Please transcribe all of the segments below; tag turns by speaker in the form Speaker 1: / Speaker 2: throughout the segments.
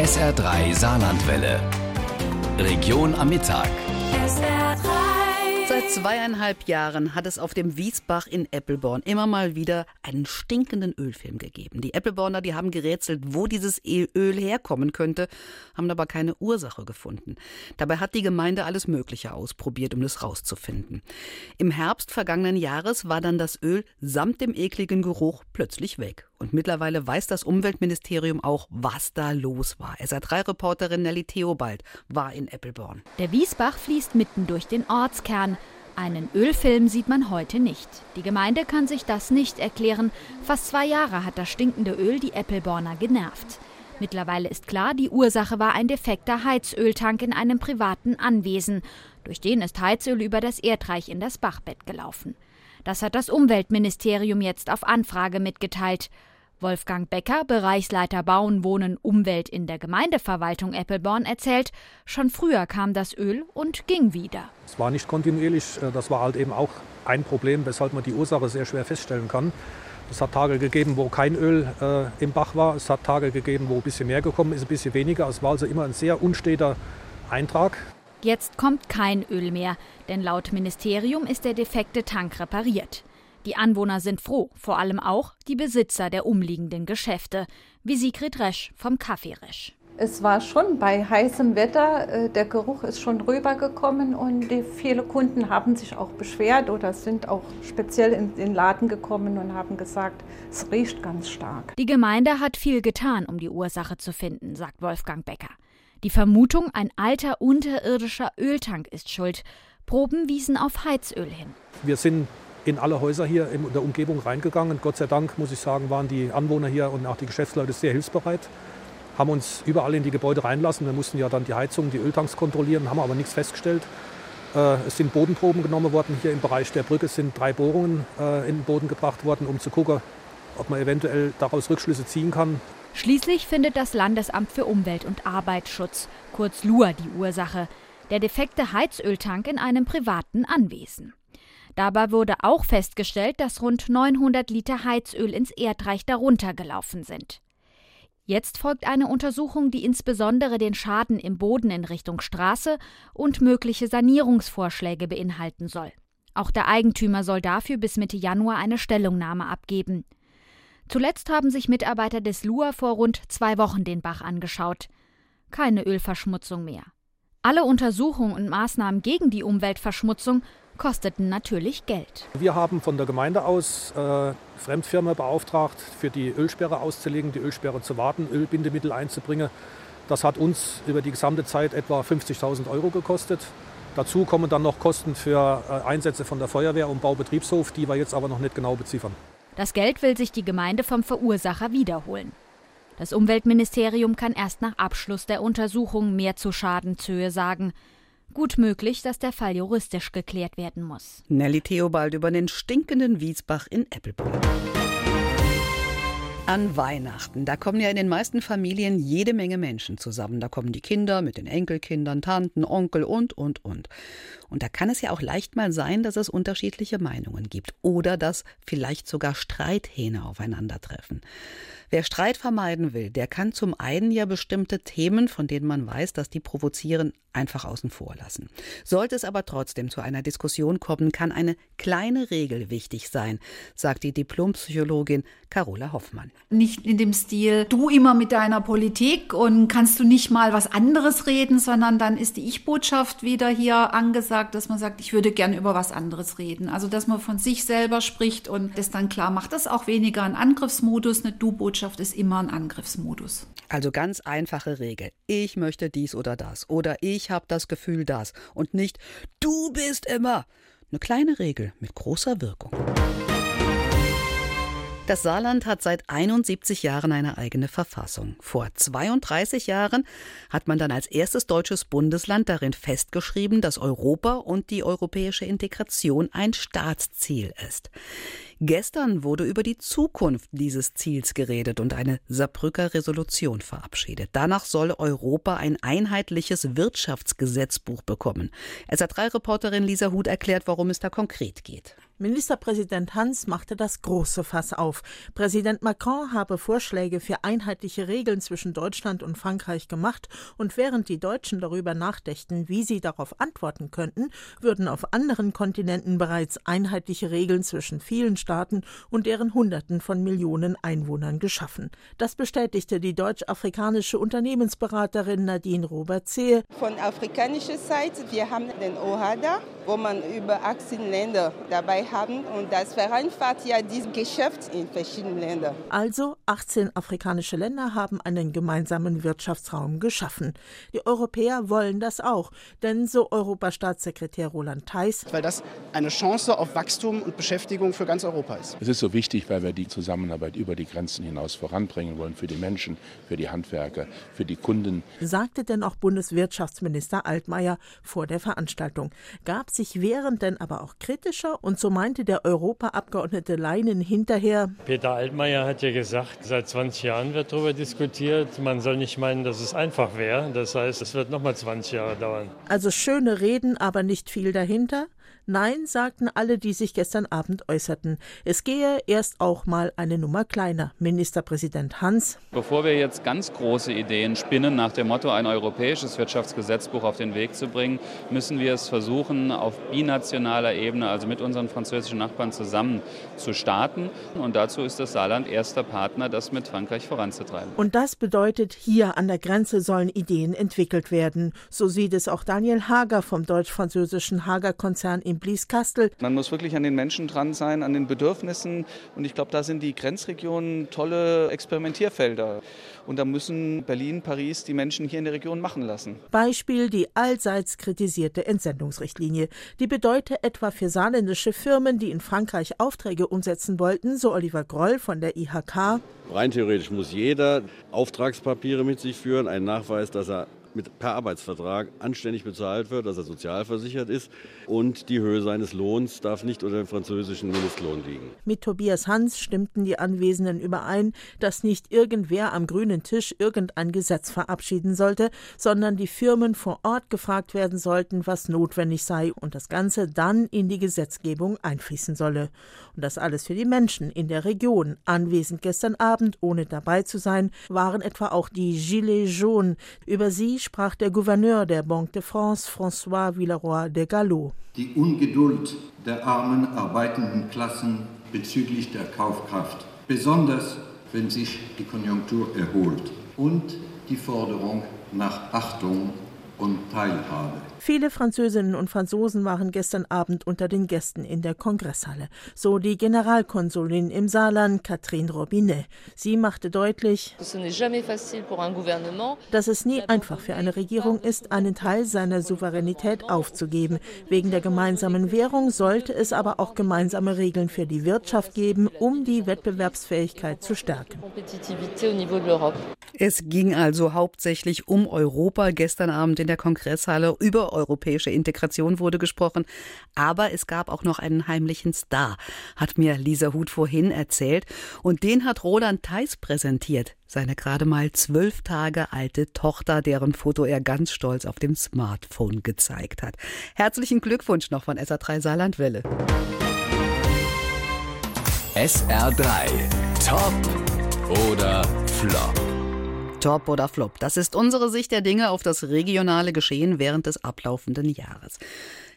Speaker 1: SR3 Saarlandwelle. Region am Mittag.
Speaker 2: Seit zweieinhalb Jahren hat es auf dem Wiesbach in Eppelborn immer mal wieder einen stinkenden Ölfilm gegeben. Die Eppelborner, die haben gerätselt, wo dieses Öl herkommen könnte, haben aber keine Ursache gefunden. Dabei hat die Gemeinde alles Mögliche ausprobiert, um das rauszufinden. Im Herbst vergangenen Jahres war dann das Öl samt dem ekligen Geruch plötzlich weg. Und mittlerweile weiß das Umweltministerium auch, was da los war. SA3-Reporterin Nelly Theobald war in Eppelborn.
Speaker 3: Der Wiesbach fließt mitten durch den Ortskern. Einen Ölfilm sieht man heute nicht. Die Gemeinde kann sich das nicht erklären. Fast zwei Jahre hat das stinkende Öl die Eppelborner genervt. Mittlerweile ist klar, die Ursache war ein defekter Heizöltank in einem privaten Anwesen. Durch den ist Heizöl über das Erdreich in das Bachbett gelaufen. Das hat das Umweltministerium jetzt auf Anfrage mitgeteilt. Wolfgang Becker, Bereichsleiter Bauen, Wohnen, Umwelt in der Gemeindeverwaltung Eppelborn, erzählt, schon früher kam das Öl und ging wieder.
Speaker 4: Es war nicht kontinuierlich, äh, das war halt eben auch ein Problem, weshalb man die Ursache sehr schwer feststellen kann. Es hat Tage gegeben, wo kein Öl äh, im Bach war. Es hat Tage gegeben, wo ein bisschen mehr gekommen ist, ein bisschen weniger. Es war also immer ein sehr unsteter Eintrag.
Speaker 3: Jetzt kommt kein Öl mehr, denn laut Ministerium ist der defekte Tank repariert. Die Anwohner sind froh, vor allem auch die Besitzer der umliegenden Geschäfte, wie Sigrid Resch vom Kaffee Resch.
Speaker 5: Es war schon bei heißem Wetter, äh, der Geruch ist schon rübergekommen und viele Kunden haben sich auch beschwert oder sind auch speziell in den Laden gekommen und haben gesagt, es riecht ganz stark.
Speaker 3: Die Gemeinde hat viel getan, um die Ursache zu finden, sagt Wolfgang Becker. Die Vermutung, ein alter unterirdischer Öltank ist schuld. Proben wiesen auf Heizöl hin.
Speaker 4: Wir sind in alle Häuser hier in der Umgebung reingegangen. Gott sei Dank, muss ich sagen, waren die Anwohner hier und auch die Geschäftsleute sehr hilfsbereit. Haben uns überall in die Gebäude reinlassen. Wir mussten ja dann die Heizung, die Öltanks kontrollieren, haben aber nichts festgestellt. Äh, es sind Bodenproben genommen worden. Hier im Bereich der Brücke sind drei Bohrungen äh, in den Boden gebracht worden, um zu gucken, ob man eventuell daraus Rückschlüsse ziehen kann.
Speaker 3: Schließlich findet das Landesamt für Umwelt und Arbeitsschutz, kurz LUA, die Ursache. Der defekte Heizöltank in einem privaten Anwesen. Dabei wurde auch festgestellt, dass rund 900 Liter Heizöl ins Erdreich darunter gelaufen sind. Jetzt folgt eine Untersuchung, die insbesondere den Schaden im Boden in Richtung Straße und mögliche Sanierungsvorschläge beinhalten soll. Auch der Eigentümer soll dafür bis Mitte Januar eine Stellungnahme abgeben. Zuletzt haben sich Mitarbeiter des LUA vor rund zwei Wochen den Bach angeschaut. Keine Ölverschmutzung mehr. Alle Untersuchungen und Maßnahmen gegen die Umweltverschmutzung kosteten natürlich Geld.
Speaker 4: Wir haben von der Gemeinde aus äh, Fremdfirma beauftragt, für die Ölsperre auszulegen, die Ölsperre zu warten, Ölbindemittel einzubringen. Das hat uns über die gesamte Zeit etwa 50.000 Euro gekostet. Dazu kommen dann noch Kosten für äh, Einsätze von der Feuerwehr und Baubetriebshof, die wir jetzt aber noch nicht genau beziffern.
Speaker 3: Das Geld will sich die Gemeinde vom Verursacher wiederholen. Das Umweltministerium kann erst nach Abschluss der Untersuchung mehr zur Schadenshöhe sagen. Gut möglich, dass der Fall juristisch geklärt werden muss.
Speaker 2: Nelly Theobald über den stinkenden Wiesbach in Eppelborn. An Weihnachten, da kommen ja in den meisten Familien jede Menge Menschen zusammen. Da kommen die Kinder mit den Enkelkindern, Tanten, Onkel und, und, und. Und da kann es ja auch leicht mal sein, dass es unterschiedliche Meinungen gibt oder dass vielleicht sogar Streithähne aufeinandertreffen. Wer Streit vermeiden will, der kann zum einen ja bestimmte Themen, von denen man weiß, dass die provozieren, einfach außen vor lassen. Sollte es aber trotzdem zu einer Diskussion kommen, kann eine kleine Regel wichtig sein, sagt die Diplompsychologin Carola Hoffmann.
Speaker 6: Nicht in dem Stil, du immer mit deiner Politik und kannst du nicht mal was anderes reden, sondern dann ist die Ich-Botschaft wieder hier angesagt, dass man sagt, ich würde gern über was anderes reden. Also, dass man von sich selber spricht und das dann klar macht, das ist auch weniger ein Angriffsmodus, eine Du-Botschaft ist immer ein Angriffsmodus.
Speaker 2: Also ganz einfache Regel. Ich möchte dies oder das oder ich habe das Gefühl das und nicht du bist immer. Eine kleine Regel mit großer Wirkung. Das Saarland hat seit 71 Jahren eine eigene Verfassung. Vor 32 Jahren hat man dann als erstes deutsches Bundesland darin festgeschrieben, dass Europa und die europäische Integration ein Staatsziel ist. Gestern wurde über die Zukunft dieses Ziels geredet und eine Saarbrücker Resolution verabschiedet. Danach soll Europa ein einheitliches Wirtschaftsgesetzbuch bekommen. SA3-Reporterin Lisa Huth erklärt, warum es da konkret geht.
Speaker 7: Ministerpräsident Hans machte das große Fass auf. Präsident Macron habe Vorschläge für einheitliche Regeln zwischen Deutschland und Frankreich gemacht und während die Deutschen darüber nachdächten, wie sie darauf antworten könnten, würden auf anderen Kontinenten bereits einheitliche Regeln zwischen vielen Staaten und deren Hunderten von Millionen Einwohnern geschaffen. Das bestätigte die deutsch-afrikanische Unternehmensberaterin Nadine Robert-Zehe.
Speaker 8: Von afrikanischer Seite, wir haben den OHADA, wo man über 18 Länder dabei haben und das vereinfacht ja dieses Geschäft in verschiedenen Ländern.
Speaker 7: Also 18 afrikanische Länder haben einen gemeinsamen Wirtschaftsraum geschaffen. Die Europäer wollen das auch, denn so Europastaatssekretär Roland Theiss.
Speaker 9: Weil das eine Chance auf Wachstum und Beschäftigung für ganz Europa ist.
Speaker 10: Es ist so wichtig, weil wir die Zusammenarbeit über die Grenzen hinaus voranbringen wollen für die Menschen, für die Handwerker, für die Kunden.
Speaker 7: Sagte denn auch Bundeswirtschaftsminister Altmaier vor der Veranstaltung. Gab sich während denn aber auch kritischer und so meinte der Europaabgeordnete Leinen hinterher.
Speaker 11: Peter Altmaier hat ja gesagt, seit 20 Jahren wird darüber diskutiert. Man soll nicht meinen, dass es einfach wäre. Das heißt, es wird noch mal 20 Jahre dauern.
Speaker 7: Also schöne Reden, aber nicht viel dahinter. Nein, sagten alle, die sich gestern Abend äußerten. Es gehe erst auch mal eine Nummer kleiner. Ministerpräsident Hans.
Speaker 12: Bevor wir jetzt ganz große Ideen spinnen, nach dem Motto, ein europäisches Wirtschaftsgesetzbuch auf den Weg zu bringen, müssen wir es versuchen, auf binationaler Ebene, also mit unseren französischen Nachbarn zusammen zu starten. Und dazu ist das Saarland erster Partner, das mit Frankreich voranzutreiben.
Speaker 7: Und das bedeutet, hier an der Grenze sollen Ideen entwickelt werden. So sieht es auch Daniel Hager vom deutsch-französischen Hager-Konzern in Blieskastel.
Speaker 13: Man muss wirklich an den Menschen dran sein, an den Bedürfnissen. Und ich glaube, da sind die Grenzregionen tolle Experimentierfelder. Und da müssen Berlin, Paris die Menschen hier in der Region machen lassen.
Speaker 7: Beispiel die allseits kritisierte Entsendungsrichtlinie. Die bedeutet etwa für saarländische Firmen, die in Frankreich Aufträge umsetzen wollten, so Oliver Groll von der IHK.
Speaker 14: Rein theoretisch muss jeder Auftragspapiere mit sich führen, einen Nachweis, dass er mit, per Arbeitsvertrag anständig bezahlt wird, dass er sozialversichert ist und die Höhe seines Lohns darf nicht unter dem französischen Mindestlohn liegen.
Speaker 7: Mit Tobias Hans stimmten die Anwesenden überein, dass nicht irgendwer am grünen Tisch irgendein Gesetz verabschieden sollte, sondern die Firmen vor Ort gefragt werden sollten, was notwendig sei und das Ganze dann in die Gesetzgebung einfließen solle. Und das alles für die Menschen in der Region. Anwesend gestern Abend, ohne dabei zu sein, waren etwa auch die Gilets jaunes. Über sie sprach der Gouverneur der Banque de France, François Villeroy de Gallo.
Speaker 15: Die Ungeduld der armen arbeitenden Klassen bezüglich der Kaufkraft, besonders wenn sich die Konjunktur erholt, und die Forderung nach Achtung und Teilhabe.
Speaker 7: Viele Französinnen und Franzosen waren gestern Abend unter den Gästen in der Kongresshalle. So die Generalkonsulin im Saarland, Catherine Robinet. Sie machte deutlich, dass es nie einfach für eine Regierung ist, einen Teil seiner Souveränität aufzugeben. Wegen der gemeinsamen Währung sollte es aber auch gemeinsame Regeln für die Wirtschaft geben, um die Wettbewerbsfähigkeit zu stärken.
Speaker 2: Es ging also hauptsächlich um Europa gestern Abend in der Kongresshalle. Über europäische Integration wurde gesprochen. Aber es gab auch noch einen heimlichen Star, hat mir Lisa Huth vorhin erzählt. Und den hat Roland Theis präsentiert. Seine gerade mal zwölf Tage alte Tochter, deren Foto er ganz stolz auf dem Smartphone gezeigt hat. Herzlichen Glückwunsch noch von SA3 Saarlandwelle.
Speaker 1: SR3 Top oder Flop?
Speaker 2: Top oder Flop. Das ist unsere Sicht der Dinge auf das regionale Geschehen während des ablaufenden Jahres.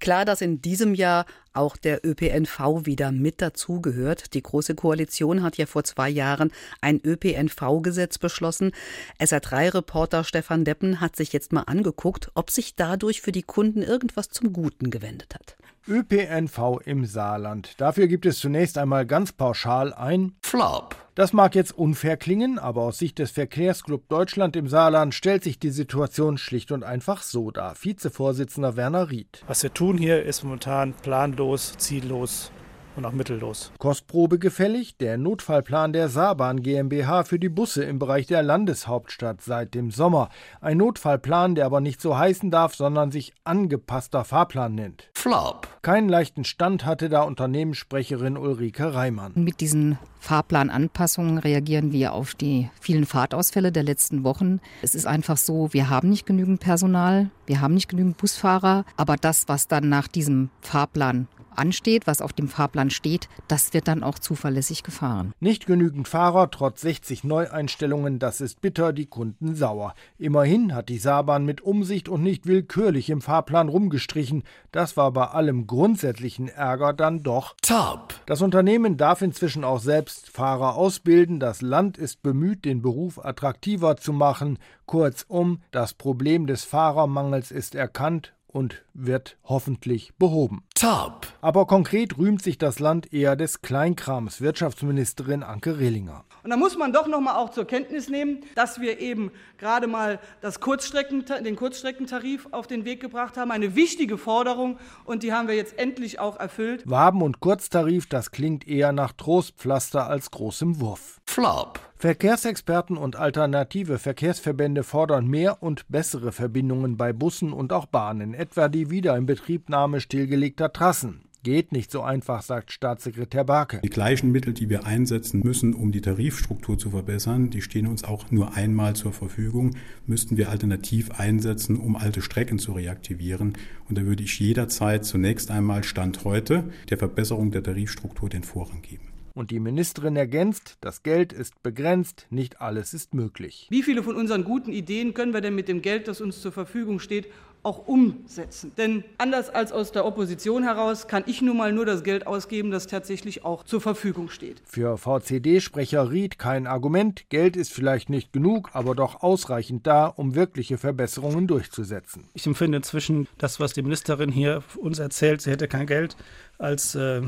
Speaker 2: Klar, dass in diesem Jahr auch der ÖPNV wieder mit dazugehört. Die Große Koalition hat ja vor zwei Jahren ein ÖPNV-Gesetz beschlossen. SR3-Reporter Stefan Deppen hat sich jetzt mal angeguckt, ob sich dadurch für die Kunden irgendwas zum Guten gewendet hat.
Speaker 16: ÖPNV im Saarland. Dafür gibt es zunächst einmal ganz pauschal ein
Speaker 1: Flop.
Speaker 16: Das mag jetzt unfair klingen, aber aus Sicht des Verkehrsclub Deutschland im Saarland stellt sich die Situation schlicht und einfach so dar. Vizevorsitzender Werner Ried.
Speaker 17: Was wir tun hier ist momentan planlos, ziellos und auch mittellos.
Speaker 16: Kostprobe gefällig der Notfallplan der Saarbahn GmbH für die Busse im Bereich der Landeshauptstadt seit dem Sommer. Ein Notfallplan, der aber nicht so heißen darf, sondern sich angepasster Fahrplan nennt.
Speaker 1: Flop.
Speaker 16: Keinen leichten Stand hatte da Unternehmenssprecherin Ulrike Reimann.
Speaker 18: Mit diesen Fahrplananpassungen reagieren wir auf die vielen Fahrtausfälle der letzten Wochen. Es ist einfach so, wir haben nicht genügend Personal, wir haben nicht genügend Busfahrer, aber das, was dann nach diesem Fahrplan ansteht, was auf dem Fahrplan steht, das wird dann auch zuverlässig gefahren.
Speaker 16: Nicht genügend Fahrer, trotz 60 Neueinstellungen, das ist bitter, die Kunden sauer. Immerhin hat die Saarbahn mit Umsicht und nicht willkürlich im Fahrplan rumgestrichen. Das war bei allem grundsätzlichen Ärger dann doch
Speaker 1: top.
Speaker 16: Das Unternehmen darf inzwischen auch selbst Fahrer ausbilden. Das Land ist bemüht, den Beruf attraktiver zu machen. Kurzum, das Problem des Fahrermangels ist erkannt und wird hoffentlich behoben.
Speaker 1: Top.
Speaker 16: Aber konkret rühmt sich das Land eher des Kleinkrams, Wirtschaftsministerin Anke Rehlinger.
Speaker 19: Und da muss man doch noch mal auch zur Kenntnis nehmen, dass wir eben gerade mal das Kurzstrecken, den Kurzstreckentarif auf den Weg gebracht haben. Eine wichtige Forderung und die haben wir jetzt endlich auch erfüllt.
Speaker 16: Waben- und Kurztarif, das klingt eher nach Trostpflaster als großem Wurf.
Speaker 1: Flop.
Speaker 16: Verkehrsexperten und alternative Verkehrsverbände fordern mehr und bessere Verbindungen bei Bussen und auch Bahnen, etwa die Wiederinbetriebnahme stillgelegter Trassen. Geht nicht so einfach, sagt Staatssekretär Barke.
Speaker 20: Die gleichen Mittel, die wir einsetzen müssen, um die Tarifstruktur zu verbessern, die stehen uns auch nur einmal zur Verfügung, müssten wir alternativ einsetzen, um alte Strecken zu reaktivieren. Und da würde ich jederzeit zunächst einmal Stand heute der Verbesserung der Tarifstruktur den Vorrang geben.
Speaker 16: Und die Ministerin ergänzt, das Geld ist begrenzt, nicht alles ist möglich.
Speaker 19: Wie viele von unseren guten Ideen können wir denn mit dem Geld, das uns zur Verfügung steht, auch umsetzen. Denn anders als aus der Opposition heraus kann ich nun mal nur das Geld ausgeben, das tatsächlich auch zur Verfügung steht.
Speaker 16: Für VCD-Sprecher Ried kein Argument. Geld ist vielleicht nicht genug, aber doch ausreichend da, um wirkliche Verbesserungen durchzusetzen.
Speaker 17: Ich empfinde inzwischen das, was die Ministerin hier uns erzählt, sie hätte kein Geld, als äh,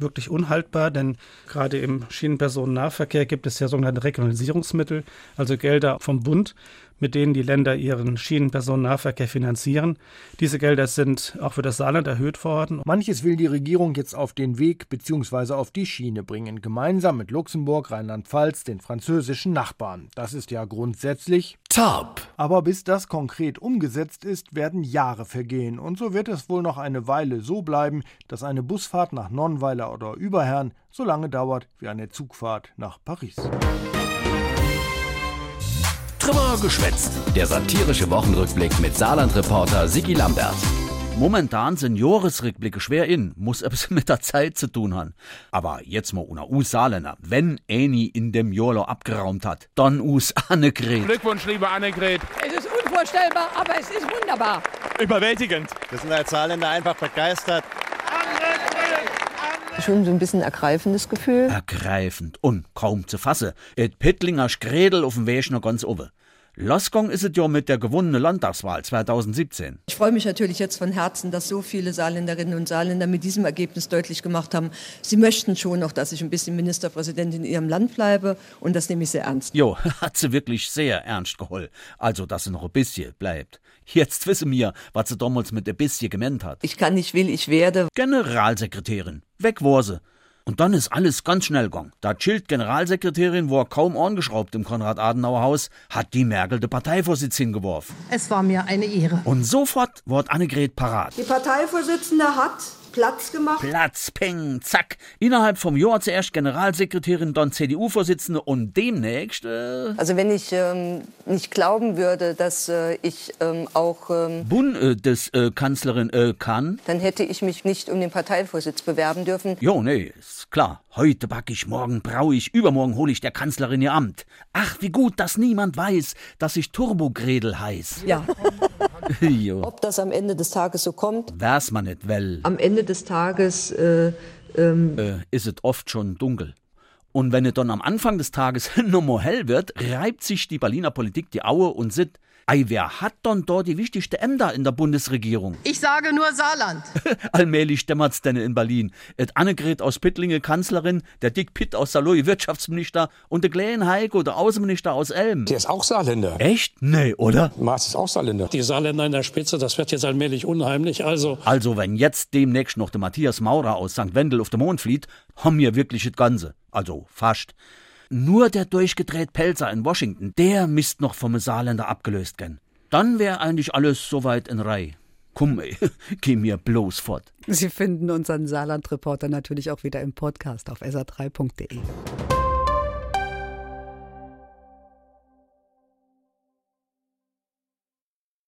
Speaker 17: wirklich unhaltbar, denn gerade im Schienenpersonennahverkehr gibt es ja sogenannte Regionalisierungsmittel, also Gelder vom Bund, mit denen die Länder ihren Schienenpersonennahverkehr finanzieren. Diese Gelder sind auch für das Saarland erhöht worden.
Speaker 16: Manches will die Regierung jetzt auf den Weg bzw. auf die Schiene bringen, gemeinsam mit Luxemburg, Rheinland-Pfalz, den französischen Nachbarn. Das ist ja grundsätzlich
Speaker 1: top.
Speaker 16: Aber bis das konkret umgesetzt ist, werden Jahre vergehen und so wird es wohl noch eine Weile so bleiben, dass eine Busfahrt nach Nonnweiler oder Überherrn so lange dauert wie eine Zugfahrt nach Paris.
Speaker 1: Drüber geschwätzt. Der satirische Wochenrückblick mit Saarland-Reporter Sigi Lambert.
Speaker 21: Momentan sind Jahresrückblicke schwer in, muss etwas mit der Zeit zu tun haben. Aber jetzt mal una us Saarländer, wenn Eni in dem Jolo abgeraumt hat, dann us Annegret.
Speaker 22: Glückwunsch, liebe Annegret.
Speaker 23: Es ist unvorstellbar, aber es ist wunderbar.
Speaker 22: Überwältigend.
Speaker 24: Wir sind als Saarländer einfach begeistert.
Speaker 25: Schon so ein bisschen ergreifendes Gefühl.
Speaker 21: Ergreifend und kaum zu fassen. Et Pittlinger Skredel auf dem Weg noch ganz oben. Losgong ist es ja mit der gewonnenen Landtagswahl 2017.
Speaker 25: Ich freue mich natürlich jetzt von Herzen, dass so viele Saarländerinnen und Saarländer mit diesem Ergebnis deutlich gemacht haben, sie möchten schon noch, dass ich ein bisschen Ministerpräsident in ihrem Land bleibe und das nehme ich sehr ernst.
Speaker 21: Jo, hat sie wirklich sehr ernst geholt. Also, dass sie noch ein bisschen bleibt. Jetzt wissen wir, was sie damals mit ein bisschen gemeint hat.
Speaker 25: Ich kann, ich will, ich werde.
Speaker 21: Generalsekretärin. Weg war sie. Und dann ist alles ganz schnell gegangen. Da Schild Generalsekretärin war kaum angeschraubt im Konrad-Adenauer-Haus, hat die Merkel den Parteivorsitz hingeworfen.
Speaker 25: Es war mir eine Ehre.
Speaker 21: Und sofort wurde Annegret parat.
Speaker 25: Die Parteivorsitzende hat Platz gemacht.
Speaker 21: Platz, peng, zack. Innerhalb vom Jahr zuerst Generalsekretärin, dann CDU-Vorsitzende und demnächst. Äh
Speaker 25: also wenn ich ähm, nicht glauben würde, dass äh, ich ähm, auch ähm,
Speaker 21: Bundeskanzlerin äh, kann,
Speaker 25: dann hätte ich mich nicht um den Parteivorsitz bewerben dürfen.
Speaker 21: Jo, nee, ist klar. Heute back ich, morgen brau ich, übermorgen hole ich der Kanzlerin ihr Amt. Ach, wie gut, dass niemand weiß, dass ich Turbogredel heiß.
Speaker 25: Ja. Ob das am Ende des Tages so kommt?
Speaker 21: Wär's man nicht, well.
Speaker 25: Am Ende des Tages äh, ähm,
Speaker 21: äh, ist es oft schon dunkel. Und wenn es dann am Anfang des Tages nochmal hell wird, reibt sich die Berliner Politik die Aue und sieht, Ei, wer hat denn da die wichtigste Ämter in der Bundesregierung?
Speaker 25: Ich sage nur Saarland.
Speaker 21: Allmählich dämmert's denn in Berlin. Et Annegret aus Pittlinge Kanzlerin, der Dick Pitt aus Saloy Wirtschaftsminister und der Glenn Heiko, der Außenminister aus Elm.
Speaker 22: Der ist auch Saarländer.
Speaker 21: Echt? Nee, oder?
Speaker 22: Maas ist auch Saarländer. Die Saarländer in der Spitze, das wird jetzt allmählich unheimlich. Also,
Speaker 21: Also, wenn jetzt demnächst noch der Matthias Maurer aus St. Wendel auf den Mond flieht, haben wir wirklich das Ganze. Also, fast. Nur der durchgedreht Pelzer in Washington, der misst noch vom Saarländer abgelöst gern. Dann wäre eigentlich alles soweit in Reihe. Komm, ey, geh mir bloß fort.
Speaker 2: Sie finden unseren Saarland-Reporter natürlich auch wieder im Podcast auf sr3.de.